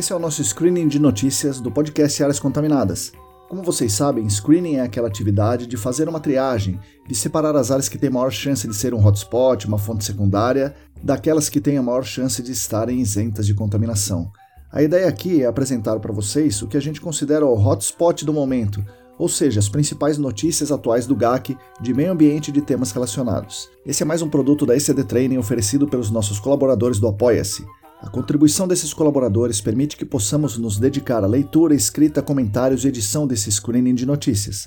Esse é o nosso screening de notícias do podcast Áreas Contaminadas. Como vocês sabem, screening é aquela atividade de fazer uma triagem, de separar as áreas que têm maior chance de ser um hotspot, uma fonte secundária, daquelas que têm a maior chance de estarem isentas de contaminação. A ideia aqui é apresentar para vocês o que a gente considera o hotspot do momento, ou seja, as principais notícias atuais do GAC de meio ambiente e de temas relacionados. Esse é mais um produto da ECD Training oferecido pelos nossos colaboradores do Apoia-se. A contribuição desses colaboradores permite que possamos nos dedicar à leitura, escrita, comentários e edição desse screening de notícias.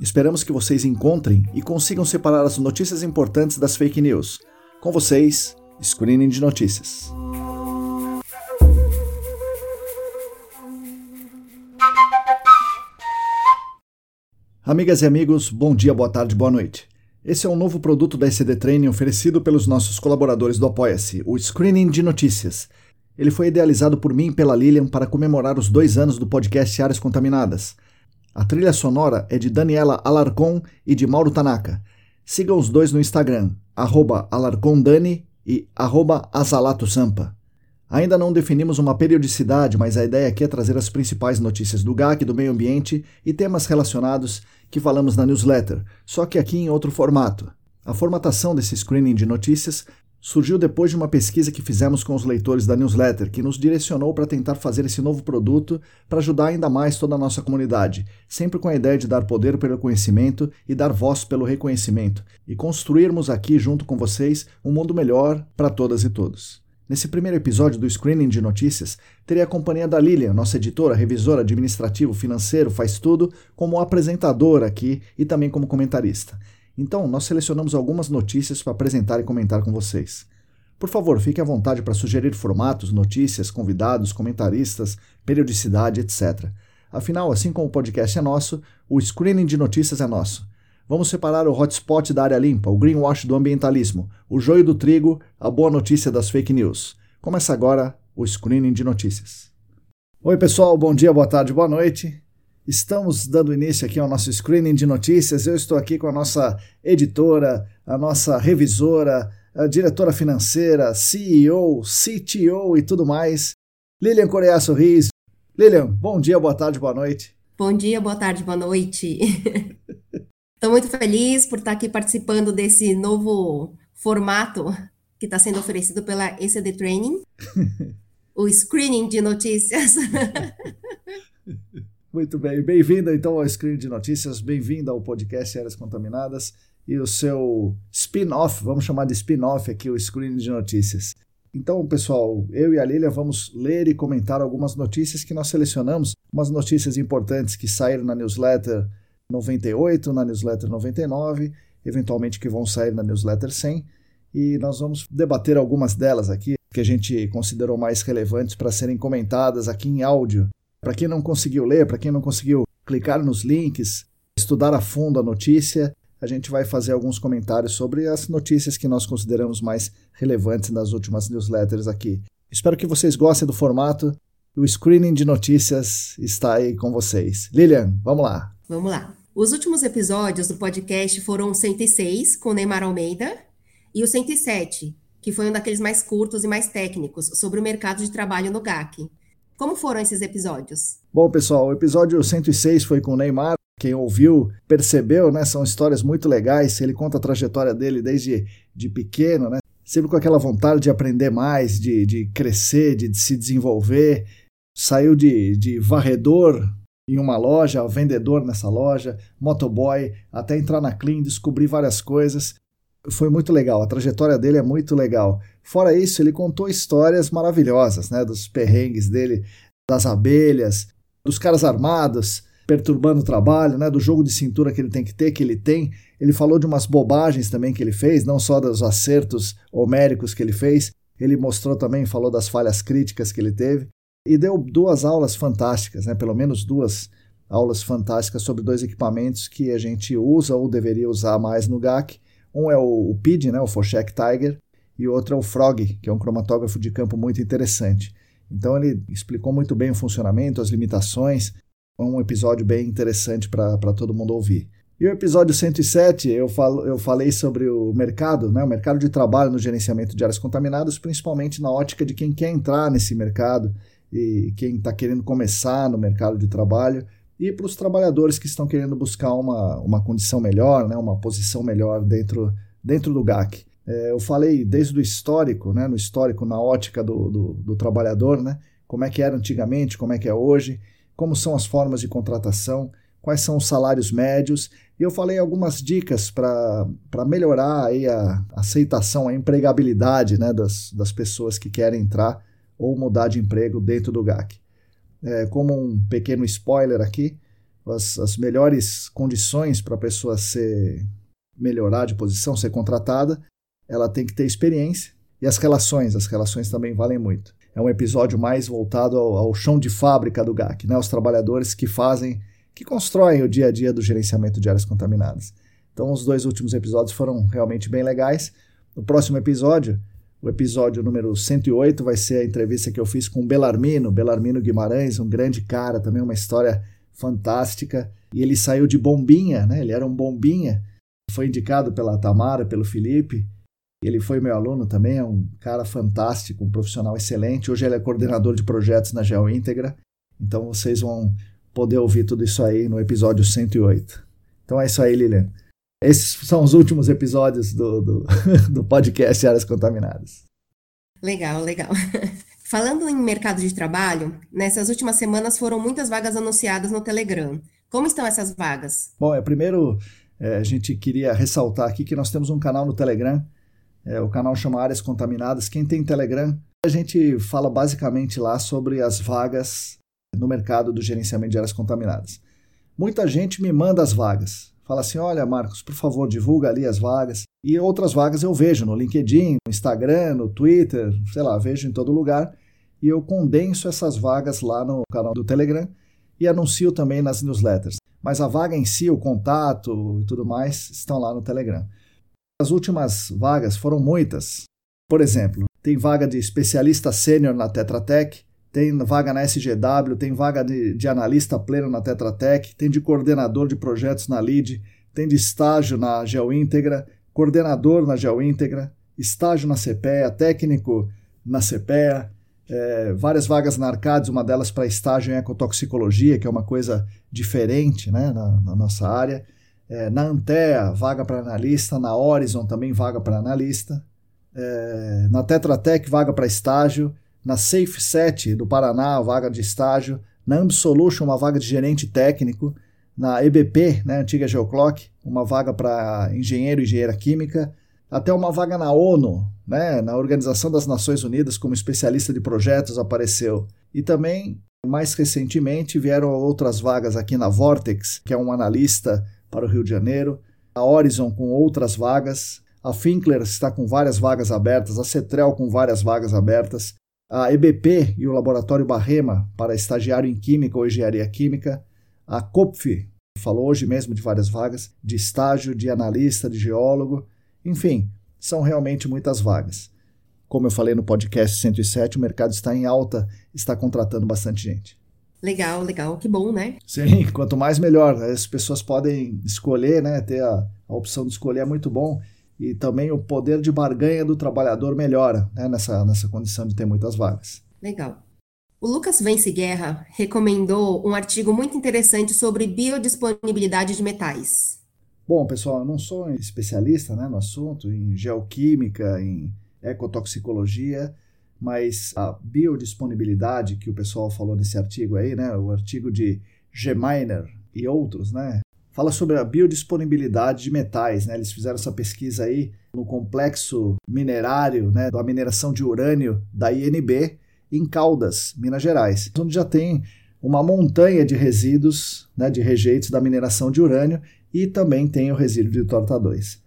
Esperamos que vocês encontrem e consigam separar as notícias importantes das fake news. Com vocês, Screening de Notícias. Amigas e amigos, bom dia, boa tarde, boa noite. Esse é um novo produto da ECD Training oferecido pelos nossos colaboradores do Apoia-se, o Screening de Notícias. Ele foi idealizado por mim e pela Lilian para comemorar os dois anos do podcast Áreas Contaminadas. A trilha sonora é de Daniela Alarcon e de Mauro Tanaka. Siga os dois no Instagram, alarcondani e azalatosampa. Ainda não definimos uma periodicidade, mas a ideia aqui é trazer as principais notícias do GAC, do meio ambiente e temas relacionados que falamos na newsletter, só que aqui em outro formato. A formatação desse screening de notícias surgiu depois de uma pesquisa que fizemos com os leitores da newsletter, que nos direcionou para tentar fazer esse novo produto para ajudar ainda mais toda a nossa comunidade, sempre com a ideia de dar poder pelo conhecimento e dar voz pelo reconhecimento, e construirmos aqui junto com vocês um mundo melhor para todas e todos. Nesse primeiro episódio do Screening de Notícias, terei a companhia da Lilian, nossa editora, revisora, administrativo, financeiro, faz tudo, como apresentadora aqui e também como comentarista. Então, nós selecionamos algumas notícias para apresentar e comentar com vocês. Por favor, fique à vontade para sugerir formatos, notícias, convidados, comentaristas, periodicidade, etc. Afinal, assim como o podcast é nosso, o Screening de Notícias é nosso. Vamos separar o hotspot da área limpa, o greenwash do ambientalismo, o joio do trigo, a boa notícia das fake news. Começa agora o screening de notícias. Oi, pessoal, bom dia, boa tarde, boa noite. Estamos dando início aqui ao nosso screening de notícias. Eu estou aqui com a nossa editora, a nossa revisora, a diretora financeira, CEO, CTO e tudo mais, Lilian Coreia Sorris. Lilian, bom dia, boa tarde, boa noite. Bom dia, boa tarde, boa noite. Estou muito feliz por estar aqui participando desse novo formato que está sendo oferecido pela ECD Training, o screening de notícias. Muito bem, bem-vinda então ao Screening de Notícias, bem-vinda ao podcast Áreas Contaminadas e o seu spin-off, vamos chamar de spin-off aqui, o Screening de Notícias. Então, pessoal, eu e a Lilia vamos ler e comentar algumas notícias que nós selecionamos, umas notícias importantes que saíram na newsletter 98, na newsletter 99, eventualmente que vão sair na newsletter 100, e nós vamos debater algumas delas aqui que a gente considerou mais relevantes para serem comentadas aqui em áudio. Para quem não conseguiu ler, para quem não conseguiu clicar nos links, estudar a fundo a notícia, a gente vai fazer alguns comentários sobre as notícias que nós consideramos mais relevantes nas últimas newsletters aqui. Espero que vocês gostem do formato. O screening de notícias está aí com vocês. Lilian, vamos lá. Vamos lá. Os últimos episódios do podcast foram o 106, com Neymar Almeida, e o 107, que foi um daqueles mais curtos e mais técnicos, sobre o mercado de trabalho no GAC. Como foram esses episódios? Bom, pessoal, o episódio 106 foi com o Neymar. Quem ouviu percebeu, né? São histórias muito legais. Ele conta a trajetória dele desde de pequeno, né? Sempre com aquela vontade de aprender mais, de, de crescer, de, de se desenvolver. Saiu de, de varredor em uma loja, vendedor nessa loja, motoboy, até entrar na Clean, descobrir várias coisas. Foi muito legal, a trajetória dele é muito legal. Fora isso, ele contou histórias maravilhosas, né, dos perrengues dele, das abelhas, dos caras armados perturbando o trabalho, né, do jogo de cintura que ele tem que ter, que ele tem. Ele falou de umas bobagens também que ele fez, não só dos acertos homéricos que ele fez, ele mostrou também, falou das falhas críticas que ele teve e deu duas aulas fantásticas, né? pelo menos duas aulas fantásticas sobre dois equipamentos que a gente usa ou deveria usar mais no GAC. Um é o, PID, né? o Foshek Tiger, e outro é o Frog, que é um cromatógrafo de campo muito interessante. Então ele explicou muito bem o funcionamento, as limitações, um episódio bem interessante para todo mundo ouvir. E o episódio 107, eu, falo, eu falei sobre o mercado, né, o mercado de trabalho no gerenciamento de áreas contaminadas, principalmente na ótica de quem quer entrar nesse mercado e quem está querendo começar no mercado de trabalho e para os trabalhadores que estão querendo buscar uma, uma condição melhor, né, uma posição melhor dentro, dentro do GAC. É, eu falei desde o histórico, né, no histórico, na ótica do, do, do trabalhador, né, como é que era antigamente, como é que é hoje, como são as formas de contratação, quais são os salários médios, e eu falei algumas dicas para melhorar aí a aceitação, a empregabilidade né, das, das pessoas que querem entrar ou mudar de emprego dentro do GAC. É, como um pequeno spoiler aqui, as, as melhores condições para a pessoa ser melhorar de posição, ser contratada, ela tem que ter experiência e as relações, as relações também valem muito. É um episódio mais voltado ao, ao chão de fábrica do GAC, né? os trabalhadores que fazem, que constroem o dia a dia do gerenciamento de áreas contaminadas. Então, os dois últimos episódios foram realmente bem legais. No próximo episódio, o episódio número 108 vai ser a entrevista que eu fiz com o Belarmino, Belarmino Guimarães, um grande cara, também uma história fantástica. E ele saiu de bombinha, né? Ele era um bombinha. Foi indicado pela Tamara, pelo Felipe. Ele foi meu aluno também, é um cara fantástico, um profissional excelente. Hoje ele é coordenador de projetos na GeoIntegra. Então vocês vão poder ouvir tudo isso aí no episódio 108. Então é isso aí, Lilian. Esses são os últimos episódios do, do, do podcast Áreas Contaminadas. Legal, legal. Falando em mercado de trabalho, nessas últimas semanas foram muitas vagas anunciadas no Telegram. Como estão essas vagas? Bom, é, primeiro é, a gente queria ressaltar aqui que nós temos um canal no Telegram. É, o canal chama Áreas Contaminadas. Quem tem Telegram, a gente fala basicamente lá sobre as vagas no mercado do gerenciamento de áreas contaminadas. Muita gente me manda as vagas fala assim: olha, Marcos, por favor, divulga ali as vagas. E outras vagas eu vejo no LinkedIn, no Instagram, no Twitter, sei lá, vejo em todo lugar. E eu condenso essas vagas lá no canal do Telegram e anuncio também nas newsletters. Mas a vaga em si, o contato e tudo mais, estão lá no Telegram. As últimas vagas foram muitas. Por exemplo, tem vaga de especialista sênior na Tetra Tech, tem vaga na SGW, tem vaga de, de analista pleno na Tetra Tech, tem de coordenador de projetos na LID, tem de estágio na GeoIntegra, coordenador na GeoIntegra, estágio na CPEA, técnico na CPEA, é, várias vagas na Arcades, uma delas para estágio em ecotoxicologia, que é uma coisa diferente né, na, na nossa área. É, na Antea, vaga para analista, na Horizon também vaga para analista, é, na Tetra Tech, vaga para estágio, na SafeSet do Paraná, vaga de estágio, na AmbiSolution, uma vaga de gerente técnico, na EBP, né, antiga Geoclock, uma vaga para engenheiro e engenheira química, até uma vaga na ONU, né, na Organização das Nações Unidas como especialista de projetos apareceu. E também, mais recentemente, vieram outras vagas aqui na Vortex, que é um analista para o Rio de Janeiro, a Horizon com outras vagas, a Finkler está com várias vagas abertas, a Cetrel com várias vagas abertas, a EBP e o Laboratório Barrema para estagiário em Química ou Engenharia Química, a COPF, falou hoje mesmo de várias vagas, de estágio, de analista, de geólogo, enfim, são realmente muitas vagas. Como eu falei no podcast 107, o mercado está em alta, está contratando bastante gente. Legal, legal, que bom, né? Sim, quanto mais melhor. As pessoas podem escolher, né? Ter a, a opção de escolher é muito bom e também o poder de barganha do trabalhador melhora né, nessa, nessa condição de ter muitas vagas. Legal. O Lucas Vence Guerra recomendou um artigo muito interessante sobre biodisponibilidade de metais. Bom, pessoal, eu não sou especialista né, no assunto, em geoquímica, em ecotoxicologia, mas a biodisponibilidade que o pessoal falou nesse artigo aí, né, o artigo de Geminer e outros, né, fala sobre a biodisponibilidade de metais. Né? Eles fizeram essa pesquisa aí no complexo minerário né, da mineração de urânio da INB em Caldas, Minas Gerais, onde já tem uma montanha de resíduos, né, de rejeitos da mineração de urânio e também tem o resíduo de torta 2.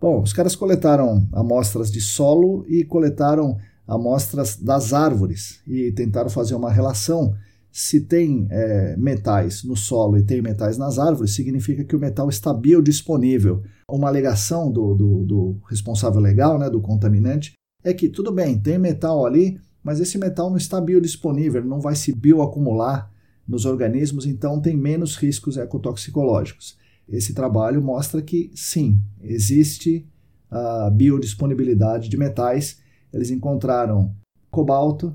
Bom, os caras coletaram amostras de solo e coletaram amostras das árvores e tentaram fazer uma relação se tem é, metais no solo e tem metais nas árvores, significa que o metal está biodisponível. Uma alegação do, do, do responsável legal, né, do contaminante, é que tudo bem, tem metal ali, mas esse metal não está biodisponível, não vai se bioacumular nos organismos, então tem menos riscos ecotoxicológicos. Esse trabalho mostra que sim, existe a biodisponibilidade de metais. Eles encontraram cobalto,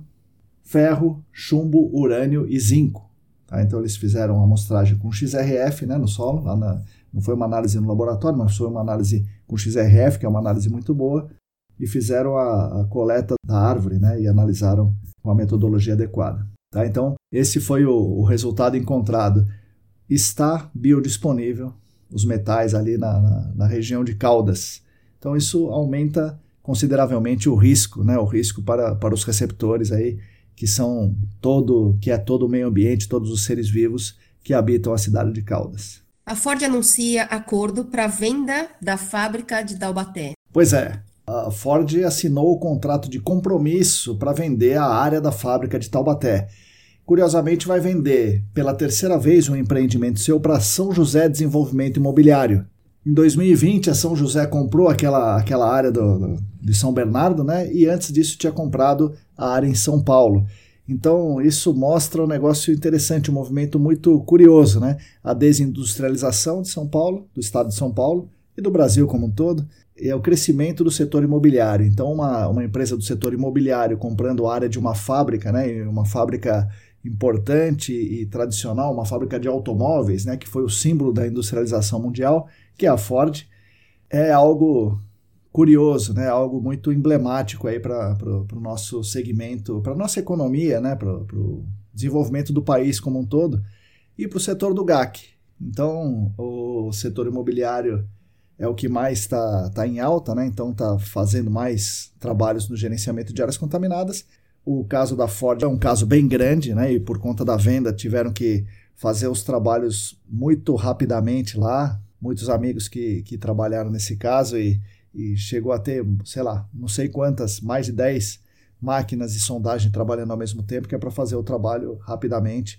ferro, chumbo, urânio e zinco. Tá? Então eles fizeram uma amostragem com XRF né, no solo, na, não foi uma análise no laboratório, mas foi uma análise com XRF, que é uma análise muito boa, e fizeram a, a coleta da árvore né, e analisaram com a metodologia adequada. Tá? Então, esse foi o, o resultado encontrado. Está biodisponível os metais ali na, na, na, região de Caldas. Então, isso aumenta consideravelmente o risco, né, o risco para, para os receptores aí, que são todo, que é todo o meio ambiente, todos os seres vivos que habitam a cidade de Caldas. A Ford anuncia acordo para venda da fábrica de Taubaté. Pois é, a Ford assinou o contrato de compromisso para vender a área da fábrica de Taubaté. Curiosamente, vai vender pela terceira vez um empreendimento seu para São José Desenvolvimento Imobiliário. Em 2020, a São José comprou aquela, aquela área do, de São Bernardo, né? E antes disso tinha comprado a área em São Paulo. Então, isso mostra um negócio interessante, um movimento muito curioso, né? A desindustrialização de São Paulo, do estado de São Paulo e do Brasil como um todo, é o crescimento do setor imobiliário. Então, uma, uma empresa do setor imobiliário comprando área de uma fábrica, né? Uma fábrica importante e tradicional, uma fábrica de automóveis, né? Que foi o símbolo da industrialização mundial, que é a Ford, é algo curioso, né? Algo muito emblemático para o nosso segmento, para a nossa economia, né? Para o desenvolvimento do país como um todo e para o setor do GAC. Então, o setor imobiliário é o que mais está tá em alta, né? Então, está fazendo mais trabalhos no gerenciamento de áreas contaminadas. O caso da Ford é um caso bem grande, né? E por conta da venda tiveram que fazer os trabalhos muito rapidamente lá. Muitos amigos que, que trabalharam nesse caso e e chegou a ter, sei lá, não sei quantas, mais de 10 máquinas de sondagem trabalhando ao mesmo tempo, que é para fazer o trabalho rapidamente,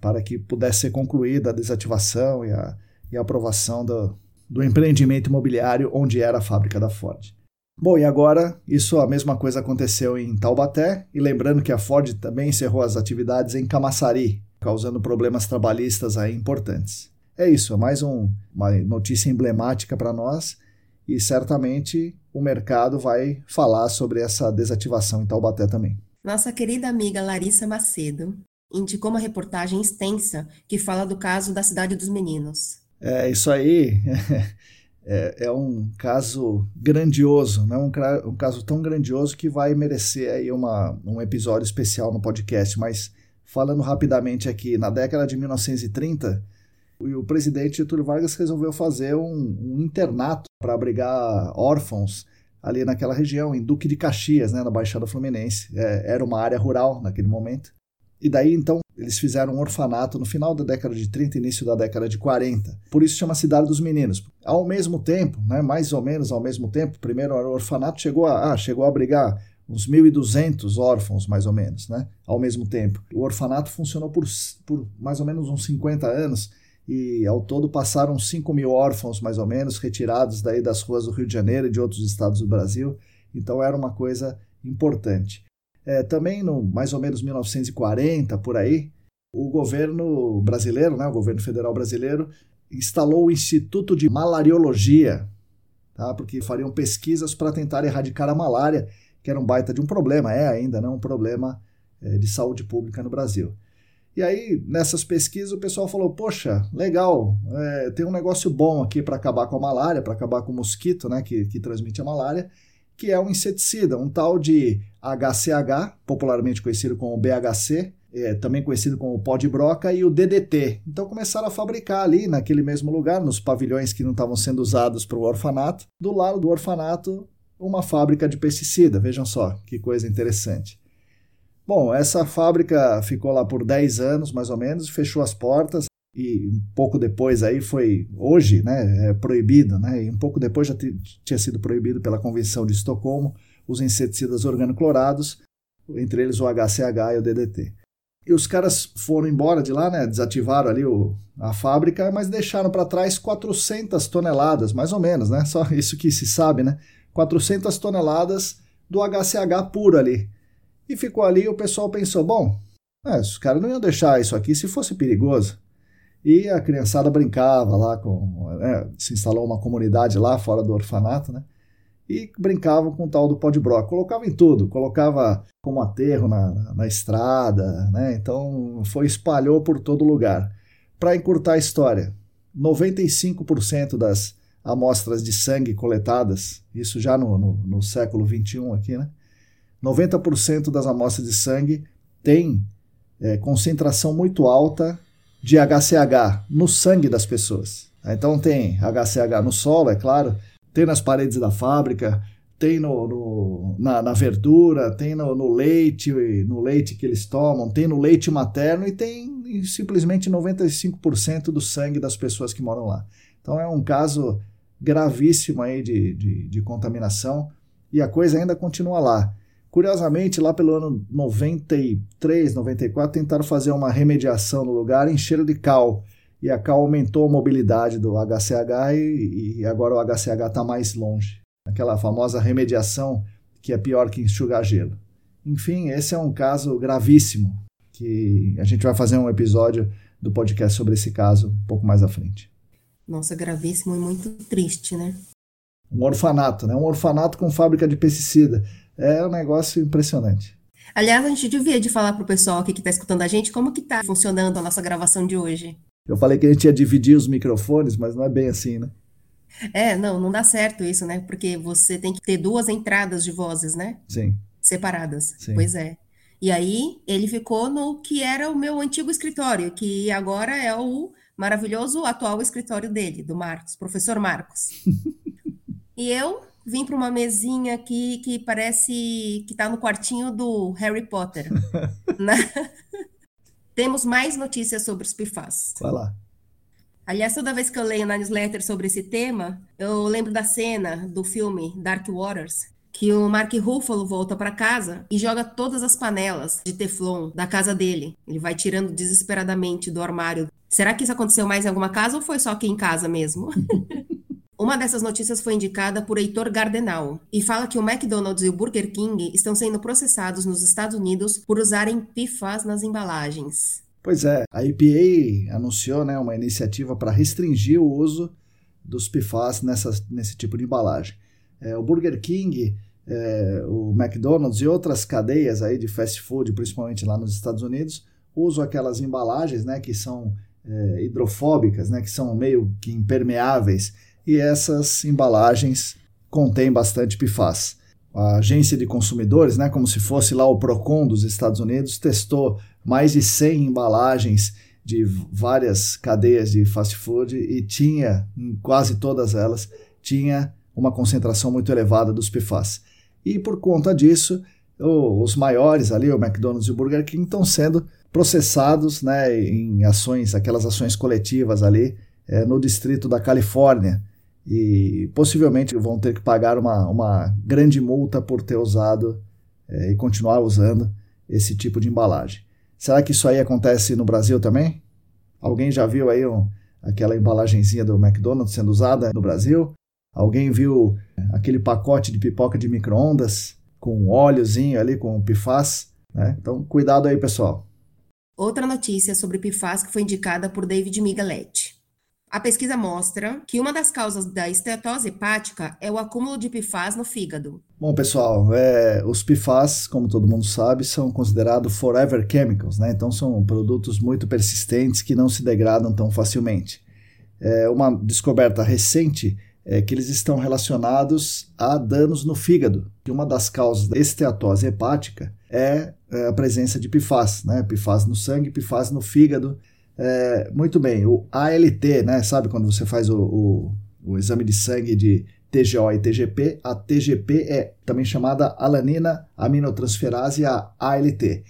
para que pudesse ser concluída a desativação e a, e aprovação do, do empreendimento imobiliário onde era a fábrica da Ford. Bom, e agora isso a mesma coisa aconteceu em Taubaté, e lembrando que a Ford também encerrou as atividades em Camaçari, causando problemas trabalhistas aí importantes. É isso, é mais um, uma notícia emblemática para nós e certamente o mercado vai falar sobre essa desativação em Taubaté também. Nossa querida amiga Larissa Macedo indicou uma reportagem extensa que fala do caso da Cidade dos Meninos. É, isso aí é, é um caso grandioso, né? um, um caso tão grandioso que vai merecer aí uma, um episódio especial no podcast, mas falando rapidamente aqui, na década de 1930, e o presidente Getúlio Vargas resolveu fazer um, um internato para abrigar órfãos ali naquela região, em Duque de Caxias, né, na Baixada Fluminense. É, era uma área rural naquele momento. E daí, então, eles fizeram um orfanato no final da década de 30 início da década de 40. Por isso chama Cidade dos Meninos. Ao mesmo tempo, né, mais ou menos ao mesmo tempo, primeiro o orfanato chegou a, ah, chegou a abrigar uns 1.200 órfãos, mais ou menos, né, ao mesmo tempo. O orfanato funcionou por, por mais ou menos uns 50 anos e ao todo passaram 5 mil órfãos, mais ou menos, retirados daí das ruas do Rio de Janeiro e de outros estados do Brasil. Então era uma coisa importante. É, também no mais ou menos 1940, por aí, o governo brasileiro, né, o governo federal brasileiro, instalou o Instituto de Malariologia, tá, porque fariam pesquisas para tentar erradicar a malária, que era um baita de um problema, é ainda né, um problema é, de saúde pública no Brasil. E aí, nessas pesquisas, o pessoal falou: Poxa, legal, é, tem um negócio bom aqui para acabar com a malária, para acabar com o mosquito né, que, que transmite a malária, que é um inseticida, um tal de HCH, popularmente conhecido como BHC, é, também conhecido como pó de broca, e o DDT. Então começaram a fabricar ali, naquele mesmo lugar, nos pavilhões que não estavam sendo usados para o orfanato, do lado do orfanato, uma fábrica de pesticida. Vejam só que coisa interessante. Bom, essa fábrica ficou lá por 10 anos, mais ou menos, fechou as portas e um pouco depois aí foi, hoje, né, é proibido, né, e um pouco depois já tinha sido proibido pela Convenção de Estocolmo os inseticidas organoclorados, entre eles o HCH e o DDT. E os caras foram embora de lá, né, desativaram ali o, a fábrica, mas deixaram para trás 400 toneladas, mais ou menos, né, só isso que se sabe, né, 400 toneladas do HCH puro ali. E ficou ali o pessoal pensou, bom, é, os caras não iam deixar isso aqui se fosse perigoso. E a criançada brincava lá com. Né, se instalou uma comunidade lá fora do orfanato, né? e brincavam com o tal do pó de broca. Colocava em tudo, colocava como aterro na, na, estrada, né? Então foi espalhou por todo lugar. Para encurtar a história, 95% das amostras de sangue coletadas, isso já no, no, no século 21 aqui, né? 90% das amostras de sangue tem é, concentração muito alta de HCH no sangue das pessoas. Então tem HCH no solo, é claro, tem nas paredes da fábrica, tem no, no na, na, verdura, tem no, no, leite, no leite que eles tomam, tem no leite materno e tem simplesmente 95% do sangue das pessoas que moram lá. Então é um caso gravíssimo aí de, de, de contaminação e a coisa ainda continua lá. Curiosamente, lá pelo ano 93, 94, tentaram fazer uma remediação no lugar, encheram de cal. E a cal aumentou a mobilidade do HCH e, e agora o HCH está mais longe. Aquela famosa remediação que é pior que enxugar gelo. Enfim, esse é um caso gravíssimo que a gente vai fazer um episódio do podcast sobre esse caso um pouco mais à frente. Nossa, gravíssimo e muito triste, né? Um orfanato, né? Um orfanato com fábrica de pesticida. É um negócio impressionante. Aliás, a gente devia de falar para o pessoal aqui que está escutando a gente como que está funcionando a nossa gravação de hoje. Eu falei que a gente ia dividir os microfones, mas não é bem assim, né? É, não, não dá certo isso, né? Porque você tem que ter duas entradas de vozes, né? Sim. Separadas. Sim. Pois é. E aí ele ficou no que era o meu antigo escritório, que agora é o maravilhoso atual escritório dele, do Marcos, professor Marcos. e eu vim para uma mesinha aqui que parece que está no quartinho do Harry Potter. né? Temos mais notícias sobre os PFAS. Vai lá. Aliás, toda vez que eu leio na newsletter sobre esse tema, eu lembro da cena do filme Dark Waters, que o Mark Ruffalo volta para casa e joga todas as panelas de Teflon da casa dele. Ele vai tirando desesperadamente do armário. Será que isso aconteceu mais em alguma casa ou foi só aqui em casa mesmo? Uma dessas notícias foi indicada por Heitor Gardenal e fala que o McDonald's e o Burger King estão sendo processados nos Estados Unidos por usarem PFAS nas embalagens. Pois é, a EPA anunciou né, uma iniciativa para restringir o uso dos PFAS nessa, nesse tipo de embalagem. É, o Burger King, é, o McDonald's e outras cadeias aí de fast food, principalmente lá nos Estados Unidos, usam aquelas embalagens né, que são é, hidrofóbicas, né, que são meio que impermeáveis e essas embalagens contêm bastante PFAS. A agência de consumidores, né, como se fosse lá o Procon dos Estados Unidos, testou mais de 100 embalagens de várias cadeias de fast food e tinha, em quase todas elas, tinha uma concentração muito elevada dos PFAS. E por conta disso, os maiores ali, o McDonald's e o Burger King, estão sendo processados né, em ações, aquelas ações coletivas ali é, no distrito da Califórnia, e possivelmente vão ter que pagar uma, uma grande multa por ter usado é, e continuar usando esse tipo de embalagem. Será que isso aí acontece no Brasil também? Alguém já viu aí um, aquela embalagenzinha do McDonald's sendo usada no Brasil? Alguém viu aquele pacote de pipoca de micro-ondas com óleozinho ali, com PFAS? Né? Então, cuidado aí, pessoal. Outra notícia sobre PFAS que foi indicada por David Migaletti. A pesquisa mostra que uma das causas da esteatose hepática é o acúmulo de PFAS no fígado. Bom, pessoal, é, os PFAS, como todo mundo sabe, são considerados forever chemicals, né? Então são produtos muito persistentes que não se degradam tão facilmente. É uma descoberta recente é que eles estão relacionados a danos no fígado. E uma das causas da esteatose hepática é, é a presença de PFAS, né? PFAS no sangue, PFAS no fígado é, muito bem, o ALT, né? Sabe quando você faz o, o, o exame de sangue de TGO e TGP? A TGP é também chamada alanina aminotransferase, a ALT.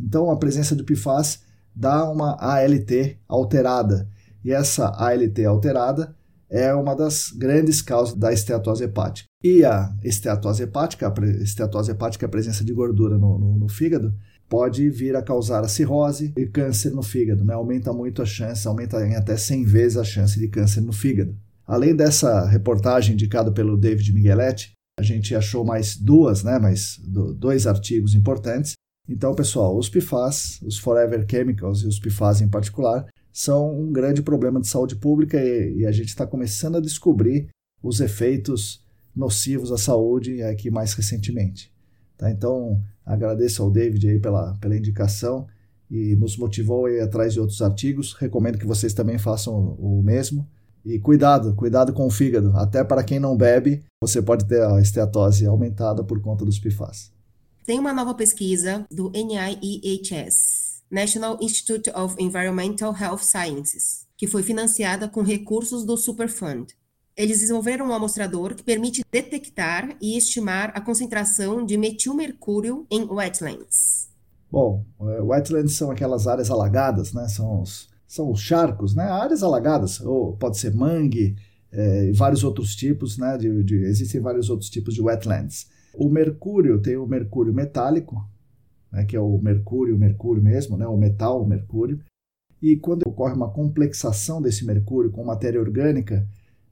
Então, a presença do PFAS dá uma ALT alterada. E essa ALT alterada é uma das grandes causas da esteatose hepática. E a esteatose hepática, a esteatose hepática é a presença de gordura no, no, no fígado, pode vir a causar a cirrose e câncer no fígado, né? Aumenta muito a chance, aumenta em até 100 vezes a chance de câncer no fígado. Além dessa reportagem indicada pelo David Migueletti, a gente achou mais duas, né, mais dois artigos importantes. Então, pessoal, os PFAS, os Forever Chemicals e os PFAS em particular, são um grande problema de saúde pública e, e a gente está começando a descobrir os efeitos nocivos à saúde aqui mais recentemente. Tá? Então, agradeço ao David aí pela, pela indicação e nos motivou a ir atrás de outros artigos. Recomendo que vocês também façam o mesmo. E cuidado, cuidado com o fígado. Até para quem não bebe, você pode ter a esteatose aumentada por conta dos PFAS. Tem uma nova pesquisa do NIEHS, National Institute of Environmental Health Sciences, que foi financiada com recursos do Superfund. Eles desenvolveram um amostrador que permite detectar e estimar a concentração de metilmercúrio em wetlands. Bom, é, wetlands são aquelas áreas alagadas, né? São os, são os charcos, né? Áreas alagadas, ou pode ser mangue, é, e vários outros tipos, né? De, de, existem vários outros tipos de wetlands. O mercúrio tem o mercúrio metálico, né? que é o mercúrio, mercúrio mesmo, né? O metal, o mercúrio. E quando ocorre uma complexação desse mercúrio com matéria orgânica,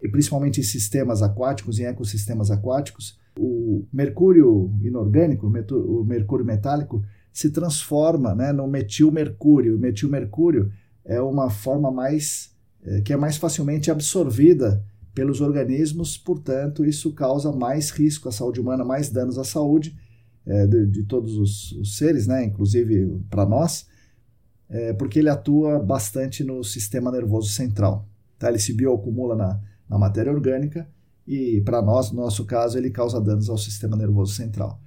e principalmente em sistemas aquáticos, em ecossistemas aquáticos, o mercúrio inorgânico, o mercúrio metálico, se transforma né, no metilmercúrio. O metilmercúrio é uma forma mais é, que é mais facilmente absorvida pelos organismos, portanto, isso causa mais risco à saúde humana, mais danos à saúde é, de, de, todos os, os, seres, né, inclusive para nós, é, porque ele atua bastante no sistema nervoso central. Tá? Ele se bioacumula na, na matéria orgânica e, para nós, no nosso caso, ele causa danos ao sistema nervoso central.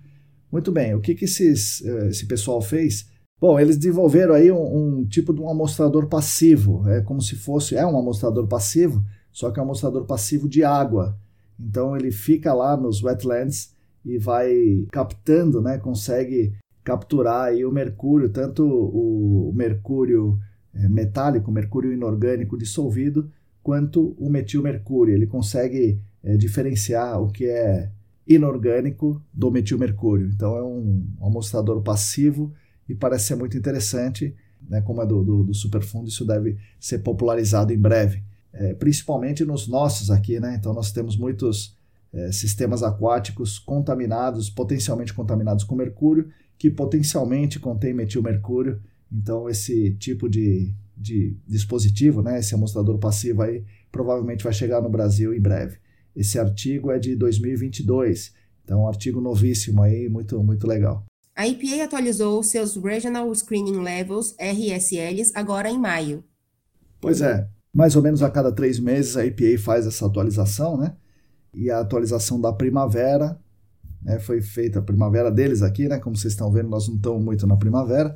Muito bem, o que, que esses, eh, esse pessoal fez? Bom, eles desenvolveram aí um, um, tipo de um amostrador passivo, é como se fosse, é um amostrador passivo, só que é um amostrador passivo de água. Então ele fica lá nos wetlands e vai captando, né, consegue capturar aí o mercúrio, tanto o mercúrio eh, metálico, mercúrio inorgânico dissolvido, quanto o metilmercúrio. Ele consegue é, diferenciar o que é inorgânico do metilmercúrio. Então é um amostrador passivo e parece ser muito interessante, né, como é do, do, do superfundo, isso deve ser popularizado em breve, é, principalmente nos nossos aqui. Né? Então nós temos muitos é, sistemas aquáticos contaminados, potencialmente contaminados com mercúrio, que potencialmente contém metilmercúrio. Então esse tipo de de dispositivo, né, esse amostrador passivo aí, provavelmente vai chegar no Brasil em breve. Esse artigo é de 2022, então um artigo novíssimo aí, muito, muito legal. A EPA atualizou seus Regional Screening Levels, RSLs, agora em maio. Pois é, mais ou menos a cada três meses a EPA faz essa atualização, né? E a atualização da primavera, né, foi feita a primavera deles aqui, né? Como vocês estão vendo, nós não estamos muito na primavera,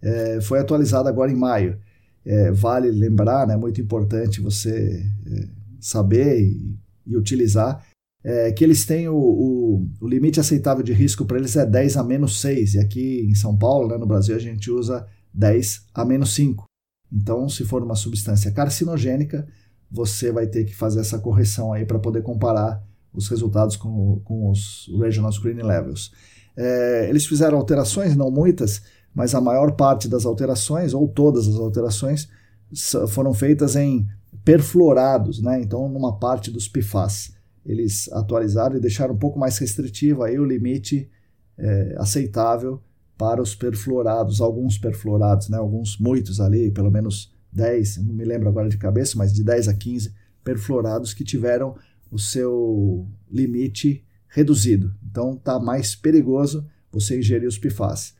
é, foi atualizada agora em maio é, vale lembrar, né, muito importante você é, saber e, e utilizar, é, que eles têm o, o, o, limite aceitável de risco para eles é 10 a menos 6, e aqui em São Paulo, né, no Brasil, a gente usa 10 a menos 5. Então, se for uma substância carcinogênica, você vai ter que fazer essa correção aí para poder comparar os resultados com, com os Regional Screening Levels. É, eles fizeram alterações, não muitas, mas a maior parte das alterações, ou todas as alterações, foram feitas em perfluorados, né? então numa parte dos PFAS. Eles atualizaram e deixaram um pouco mais restritivo aí o limite é, aceitável para os perfluorados, alguns perfluorados, né? alguns muitos ali, pelo menos 10, não me lembro agora de cabeça, mas de 10 a 15 perfluorados que tiveram o seu limite reduzido. Então está mais perigoso você ingerir os PFAS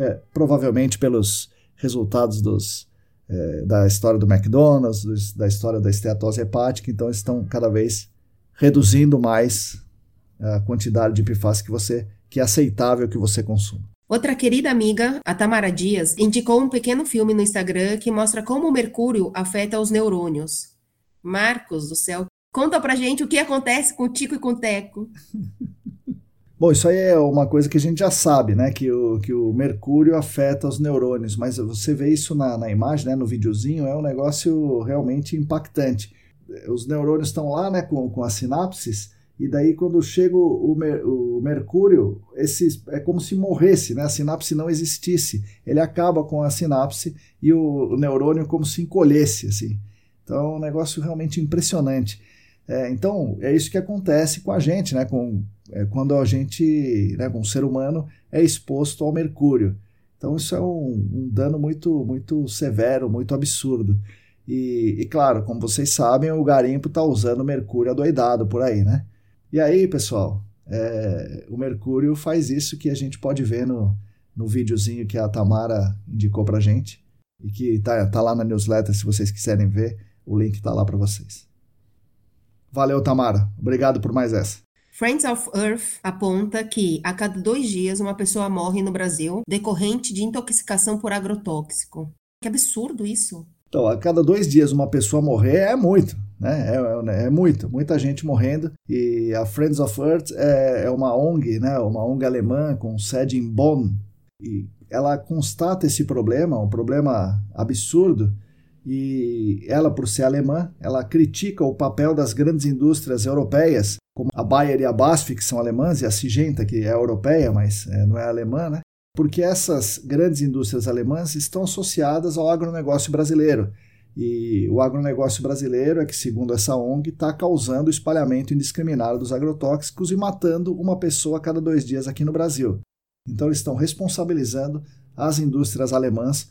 é, provavelmente pelos resultados dos, é, da história do McDonald's, dos, da história da esteatose hepática, então estão cada vez reduzindo mais a quantidade de PFAS que você que é aceitável que você consuma. Outra querida amiga, a Tamara Dias, indicou um pequeno filme no Instagram que mostra como o mercúrio afeta os neurônios. Marcos do céu, conta pra gente o que acontece com o Tico e com o Teco. Bom, isso aí é uma coisa que a gente já sabe, né? Que o, que o mercúrio afeta os neurônios, mas você vê isso na, na imagem, né? No videozinho, é um negócio realmente impactante. Os neurônios estão lá, né? Com, com as sinapses, e daí quando chega o, mer, o mercúrio, esse, é como se morresse, né? A sinapse não existisse. Ele acaba com a sinapse e o, o neurônio como se encolhesse, assim. Então é um negócio realmente impressionante. É, então, é isso que acontece com a gente, né? Com, é, quando a gente, né, o ser humano, é exposto ao mercúrio. Então, isso é um, um dano muito, muito severo, muito absurdo. E, e, claro, como vocês sabem, o garimpo está usando mercúrio adoidado por aí, né? E aí, pessoal, é, o mercúrio faz isso que a gente pode ver no, no videozinho que a Tamara indicou pra gente e que tá, tá lá na newsletter se vocês quiserem ver, o link tá lá para vocês. Valeu, Tamara. Obrigado por mais essa. Friends of Earth aponta que a cada dois dias uma pessoa morre no Brasil decorrente de intoxicação por agrotóxico. Que absurdo isso! Então, a cada dois dias uma pessoa morrer é muito, né? É, é, é muito, muita gente morrendo. E a Friends of Earth é, é, uma ONG, né? Uma ONG alemã com sede em Bonn. E ela constata esse problema, um problema absurdo. E ela, por ser alemã, ela critica o papel das grandes indústrias europeias, como a Bayer e a BASF, que são alemãs, e a Sigenta, que é europeia, mas é, não é alemã, né? porque essas grandes indústrias alemãs estão associadas ao agronegócio brasileiro. E o agronegócio brasileiro é que, segundo essa ONG, está causando o espalhamento indiscriminado dos agrotóxicos e matando uma pessoa a cada dois dias aqui no Brasil. Então, eles estão responsabilizando as indústrias alemãs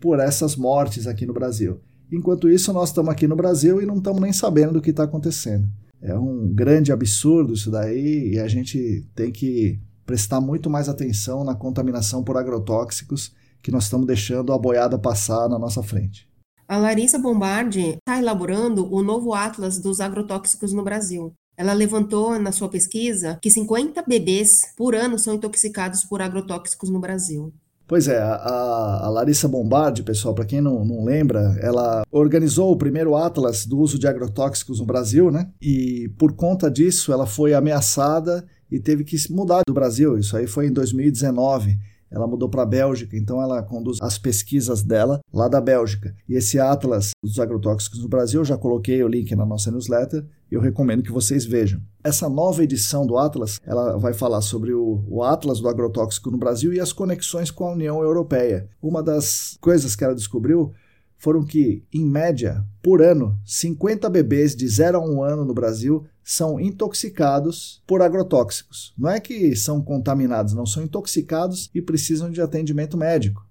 por essas mortes aqui no Brasil. Enquanto isso, nós estamos aqui no Brasil e não estamos nem sabendo do que está acontecendo. É um grande absurdo isso daí e a gente tem que prestar muito mais atenção na contaminação por agrotóxicos que nós estamos deixando a boiada passar na nossa frente. A Larissa Bombardi está elaborando o novo Atlas dos agrotóxicos no Brasil. Ela levantou na sua pesquisa que 50 bebês por ano são intoxicados por agrotóxicos no Brasil. Pois é, a, a Larissa Bombardi, pessoal, para quem não, não lembra, ela organizou o primeiro Atlas do uso de agrotóxicos no Brasil, né? E por conta disso, ela foi ameaçada e teve que mudar do Brasil. Isso aí foi em 2019. Ela mudou para a Bélgica, então ela conduz as pesquisas dela lá da Bélgica. E esse Atlas dos agrotóxicos no Brasil, eu já coloquei o link na nossa newsletter e eu recomendo que vocês vejam. Essa nova edição do Atlas, ela vai falar sobre o, o Atlas do agrotóxico no Brasil e as conexões com a União Europeia. Uma das coisas que ela descobriu foram que, em média, por ano, 50 bebês de 0 a 1 ano no Brasil são intoxicados por agrotóxicos. Não é que são contaminados, não são intoxicados e precisam de atendimento médico.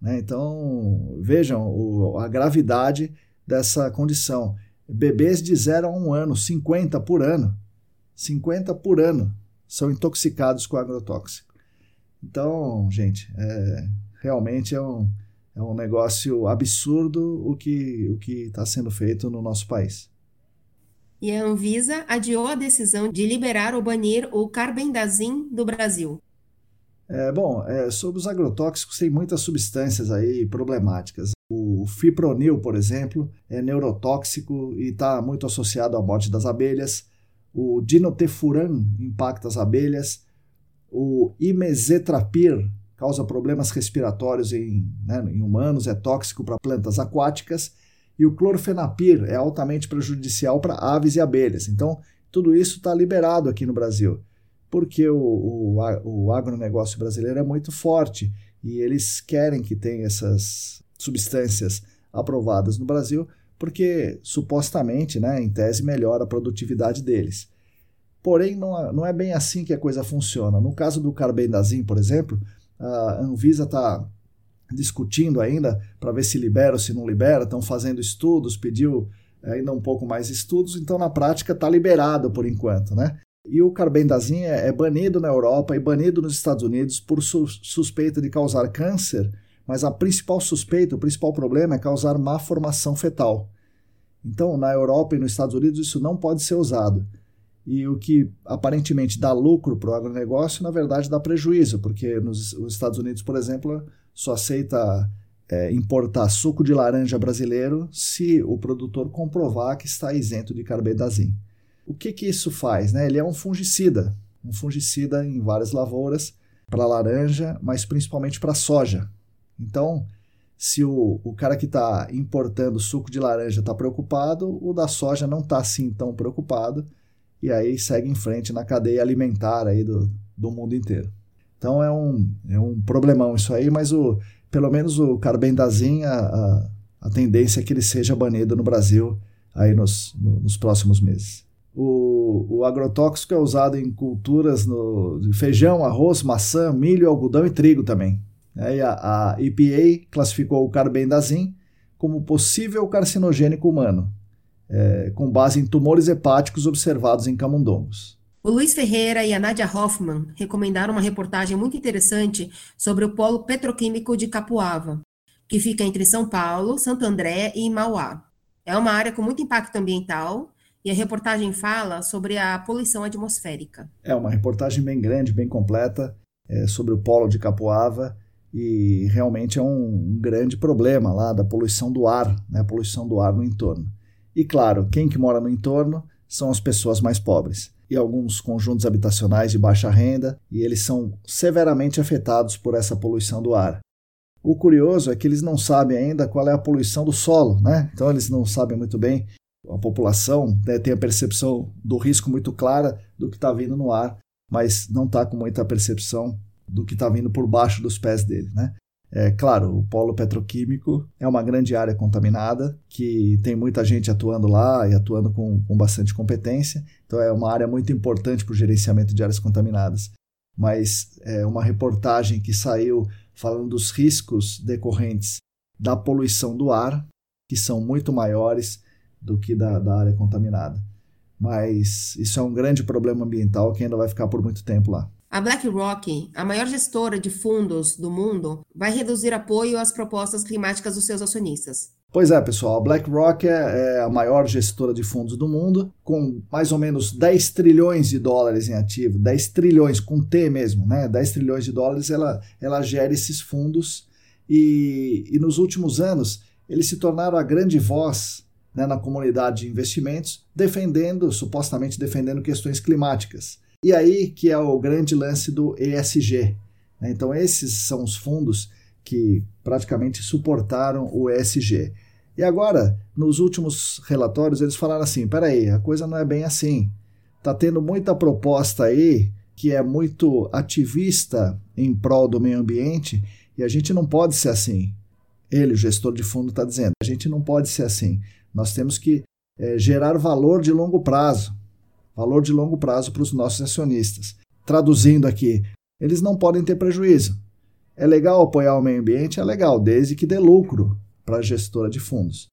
Né? Então, vejam o, a gravidade dessa condição. Bebês de 0 a 1 ano, 50 por ano. 50 por ano são intoxicados com agrotóxico. Então, gente, é, realmente é um é um negócio absurdo o que o que está sendo feito no nosso país. E a Anvisa adiou a decisão de liberar ou banir o carbendazim do Brasil. É, bom, é, sobre os agrotóxicos, tem muitas substâncias aí problemáticas. O fipronil, por exemplo, é neurotóxico e está muito associado à morte das abelhas. O dinotefuran impacta as abelhas. O imezetrapir causa problemas respiratórios em, né, em humanos, é tóxico para plantas aquáticas, e o clorfenapir é altamente prejudicial para aves e abelhas. Então, tudo isso está liberado aqui no Brasil, porque o, o, o agronegócio brasileiro é muito forte e eles querem que tenha essas substâncias aprovadas no Brasil, porque supostamente, né, em tese, melhora a produtividade deles. Porém, não não é bem assim que a coisa funciona. No caso do carbendazim, por exemplo, a Anvisa está discutindo ainda para ver se libera ou se não libera, estão fazendo estudos, pediu ainda um pouco mais estudos, então na prática está liberado por enquanto, né? E o carbendazim é, é, banido na Europa e banido nos Estados Unidos por su suspeita de causar câncer, mas a principal suspeita, o principal problema é causar má formação fetal. Então, na Europa e nos Estados Unidos isso não pode ser usado. E o que aparentemente dá lucro para o agronegócio, na verdade, dá prejuízo, porque nos Estados Unidos, por exemplo, só aceita é, importar suco de laranja brasileiro se o produtor comprovar que está isento de carbendazim. O que, que isso faz? Né? Ele é um fungicida, um fungicida em várias lavouras, para laranja, mas principalmente para soja. Então, se o, o cara que está importando suco de laranja está preocupado, o da soja não está assim tão preocupado e aí segue em frente na cadeia alimentar aí do, do mundo inteiro. Então é um, é um problemão isso aí, mas o, pelo menos o carbendazim, a, a, a tendência é que ele seja banido no Brasil aí nos, no, nos próximos meses. O, o, agrotóxico é usado em culturas no, de feijão, arroz, maçã, milho, algodão e trigo também. É, a, a EPA classificou o carbendazim como possível carcinogênico humano, é, com base em tumores hepáticos observados em camundongos. O Luiz Ferreira e a Nadia Hoffman recomendaram uma reportagem muito interessante sobre o polo petroquímico de Capuava, que fica entre São Paulo, Santo André e Mauá. É uma área com muito impacto ambiental e a reportagem fala sobre a poluição atmosférica. É uma reportagem bem grande, bem completa, é, sobre o polo de Capuava e realmente é um, um, grande problema lá da poluição do ar, né, a poluição do ar no entorno. E claro, quem que mora no entorno são as pessoas mais pobres e alguns conjuntos habitacionais de baixa renda, e eles são severamente afetados por essa poluição do ar. O curioso é que eles não sabem ainda qual é a poluição do solo, né? Então eles não sabem muito bem. A população né, tem a percepção do risco muito clara do que está vindo no ar, mas não está com muita percepção do que está vindo por baixo dos pés dele, né? É claro, o polo petroquímico é uma grande área contaminada, que tem muita gente atuando lá e atuando com, com bastante competência, então é uma área muito importante para o gerenciamento de áreas contaminadas. Mas é uma reportagem que saiu falando dos riscos decorrentes da poluição do ar, que são muito maiores do que da, da área contaminada. Mas isso é um grande problema ambiental que ainda vai ficar por muito tempo lá. A BlackRock, a maior gestora de fundos do mundo, vai reduzir apoio às propostas climáticas dos seus acionistas. Pois é, pessoal, a BlackRock é, é, a maior gestora de fundos do mundo, com mais ou menos 10 trilhões de dólares em ativo, 10 trilhões com T mesmo, né? 10 trilhões de dólares ela, ela gera esses fundos e, e nos últimos anos eles se tornaram a grande voz né, na comunidade de investimentos, defendendo, supostamente defendendo questões climáticas. E aí que é o grande lance do ESG. Né? Então esses são os fundos que praticamente suportaram o ESG. E agora, nos últimos relatórios, eles falaram assim: peraí, a coisa não é bem assim. Está tendo muita proposta aí que é muito ativista em prol do meio ambiente e a gente não pode ser assim. Ele, o gestor de fundo, está dizendo: a gente não pode ser assim. Nós temos que é, gerar valor de longo prazo valor de longo prazo para os nossos acionistas. Traduzindo aqui, eles não podem ter prejuízo. É legal apoiar o meio ambiente? É legal, desde que dê lucro para a gestora de fundos.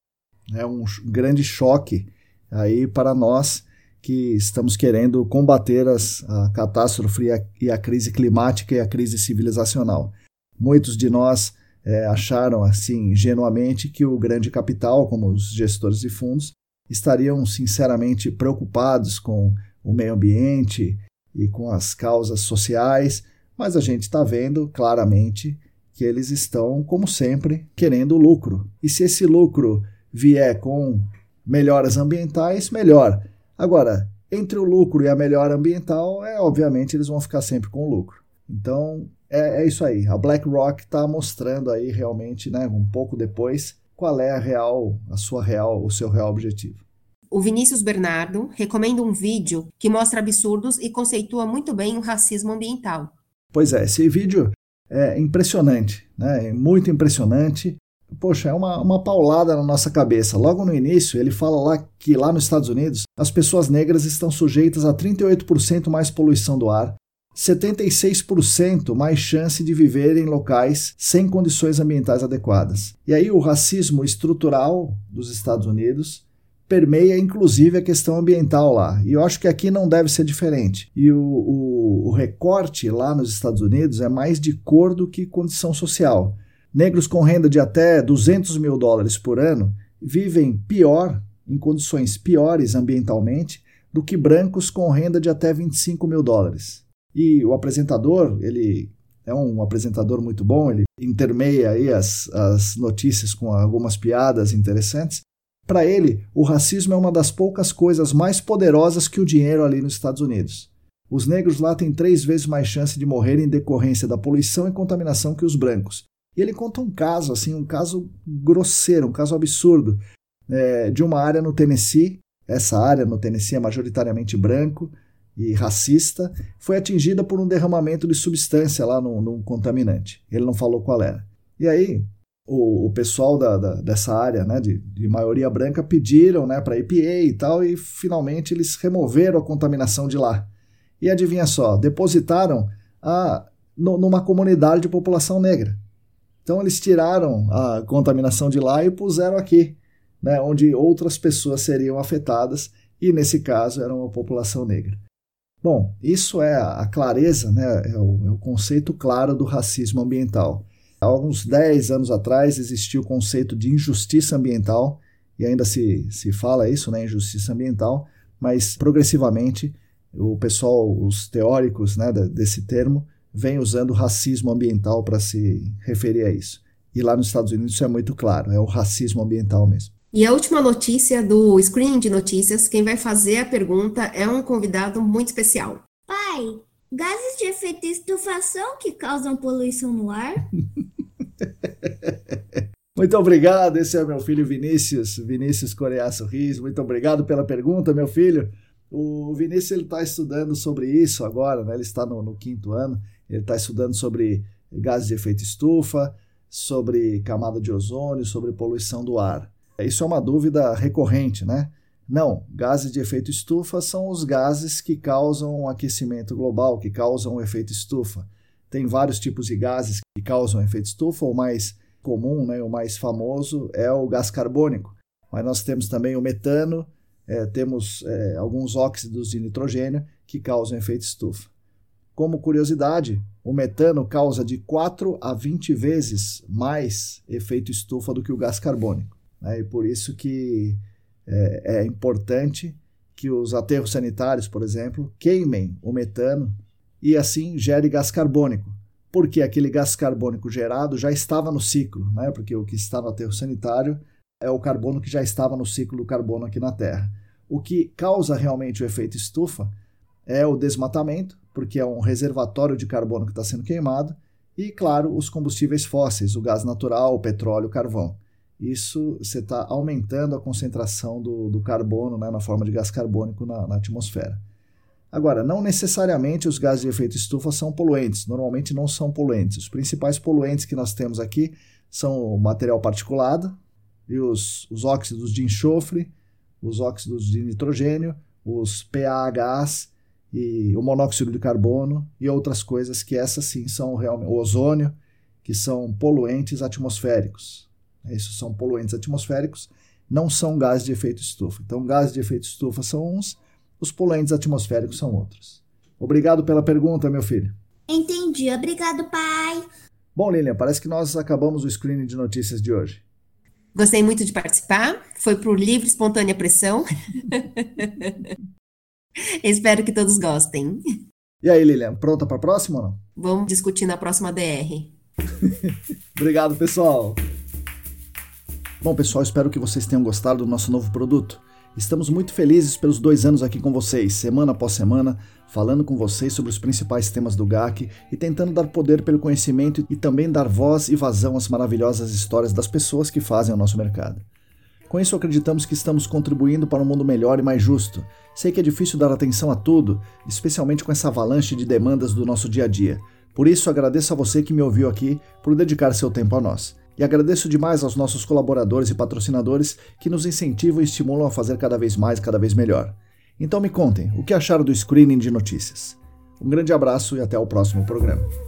É um grande choque aí para nós que estamos querendo combater as, a catástrofe e a crise climática e a crise civilizacional. Muitos de nós é, acharam assim ingenuamente que o grande capital, como os gestores de fundos, estariam sinceramente preocupados com o meio ambiente e com as causas sociais, mas a gente está vendo claramente que eles estão, como sempre, querendo lucro. E se esse lucro vier com melhoras ambientais, melhor. Agora, entre o lucro e a melhora ambiental, é obviamente eles vão ficar sempre com o lucro. Então, é, é isso aí. A BlackRock está mostrando aí realmente, né, um pouco depois, qual é a real, a sua real, o seu real objetivo. O Vinícius Bernardo recomenda um vídeo que mostra absurdos e conceitua muito bem o racismo ambiental. Pois é, esse vídeo é impressionante, né? É muito impressionante. Poxa, é uma, uma paulada na nossa cabeça. Logo no início, ele fala lá que lá nos Estados Unidos as pessoas negras estão sujeitas a 38% mais poluição do ar, 76% mais chance de viver em locais sem condições ambientais adequadas. E aí o racismo estrutural dos Estados Unidos permeia inclusive a questão ambiental lá. E eu acho que aqui não deve ser diferente. E o, o, o, recorte lá nos Estados Unidos é mais de cor do que condição social. Negros com renda de até 200 mil dólares por ano vivem pior, em condições piores ambientalmente, do que brancos com renda de até 25 mil dólares. E o apresentador, ele é um apresentador muito bom, ele intermeia aí as, as notícias com algumas piadas interessantes, para ele, o racismo é uma das poucas coisas mais poderosas que o dinheiro ali nos Estados Unidos. Os negros lá têm três vezes mais chance de morrer em decorrência da poluição e contaminação que os brancos. E ele conta um caso, assim, um caso grosseiro, um caso absurdo, é, de uma área no Tennessee. Essa área no Tennessee é majoritariamente branco e racista, foi atingida por um derramamento de substância lá num contaminante. Ele não falou qual era. E aí, o, o pessoal da, da, dessa área né, de, de maioria branca pediram né, para a EPA e tal, e finalmente eles removeram a contaminação de lá. E adivinha só, depositaram a, no, numa comunidade de população negra. Então eles tiraram a contaminação de lá e puseram aqui, né, onde outras pessoas seriam afetadas, e nesse caso era uma população negra. Bom, isso é a clareza, né, é o, é o conceito claro do racismo ambiental. Há uns 10 anos atrás existia o conceito de injustiça ambiental, e ainda se, se fala isso, né, injustiça ambiental, mas progressivamente o pessoal, os teóricos né, desse termo, vem usando racismo ambiental para se referir a isso. E lá nos Estados Unidos isso é muito claro, é o racismo ambiental mesmo. E a última notícia do screening de notícias, quem vai fazer a pergunta é um convidado muito especial. Pai, gases de efeito estufação que causam poluição no ar? Muito obrigado, esse é meu filho Vinícius, Vinícius Coreia Sorriso. Muito obrigado pela pergunta, meu filho. O Vinícius está estudando sobre isso agora, né? ele está no, no quinto ano, ele está estudando sobre gases de efeito estufa, sobre camada de ozônio, sobre poluição do ar. Isso é uma dúvida recorrente, né? Não, gases de efeito estufa são os gases que causam aquecimento global, que causam o efeito estufa. Tem vários tipos de gases que causam efeito estufa, o mais comum, né, o mais famoso, é o gás carbônico. Mas nós temos também o metano, é, temos é, alguns óxidos de nitrogênio que causam efeito estufa. Como curiosidade, o metano causa de 4 a 20 vezes mais efeito estufa do que o gás carbônico. Né? E por isso que é, é importante que os aterros sanitários, por exemplo, queimem o metano e assim gere gás carbônico, porque aquele gás carbônico gerado já estava no ciclo, né? porque o que está no aterro sanitário é o carbono que já estava no ciclo do carbono aqui na Terra. O que causa realmente o efeito estufa é o desmatamento, porque é um reservatório de carbono que está sendo queimado, e, claro, os combustíveis fósseis, o gás natural, o petróleo, o carvão. Isso você está aumentando a concentração do, do carbono né, na forma de gás carbônico na, na atmosfera. Agora, não necessariamente os gases de efeito estufa são poluentes, normalmente não são poluentes. Os principais poluentes que nós temos aqui são o material particulado e os, os óxidos de enxofre, os óxidos de nitrogênio, os PAHs e o monóxido de carbono e outras coisas que essas sim são realmente o ozônio, que são poluentes atmosféricos. Esses são poluentes atmosféricos, não são gases de efeito estufa. Então, gases de efeito estufa são uns, os poluentes atmosféricos são outros. Obrigado pela pergunta, meu filho. Entendi. Obrigado, pai. Bom, Lilian, parece que nós acabamos o screening de notícias de hoje. Gostei muito de participar. Foi por livre, espontânea pressão. Espero que todos gostem. E aí, Lilian, pronta para a próxima ou não? Vamos discutir na próxima DR. Obrigado, pessoal. Bom, pessoal, espero que vocês tenham gostado do nosso novo produto. Estamos muito felizes pelos dois anos aqui com vocês, semana após semana, falando com vocês sobre os principais temas do GAC e tentando dar poder pelo conhecimento e também dar voz e vazão às maravilhosas histórias das pessoas que fazem o nosso mercado. Com isso, acreditamos que estamos contribuindo para um mundo melhor e mais justo. Sei que é difícil dar atenção a tudo, especialmente com essa avalanche de demandas do nosso dia a dia. Por isso, agradeço a você que me ouviu aqui por dedicar seu tempo a nós. E agradeço demais aos nossos colaboradores e patrocinadores que nos incentivam e estimulam a fazer cada vez mais, cada vez melhor. Então me contem, o que acharam do screening de notícias? Um grande abraço e até o próximo programa.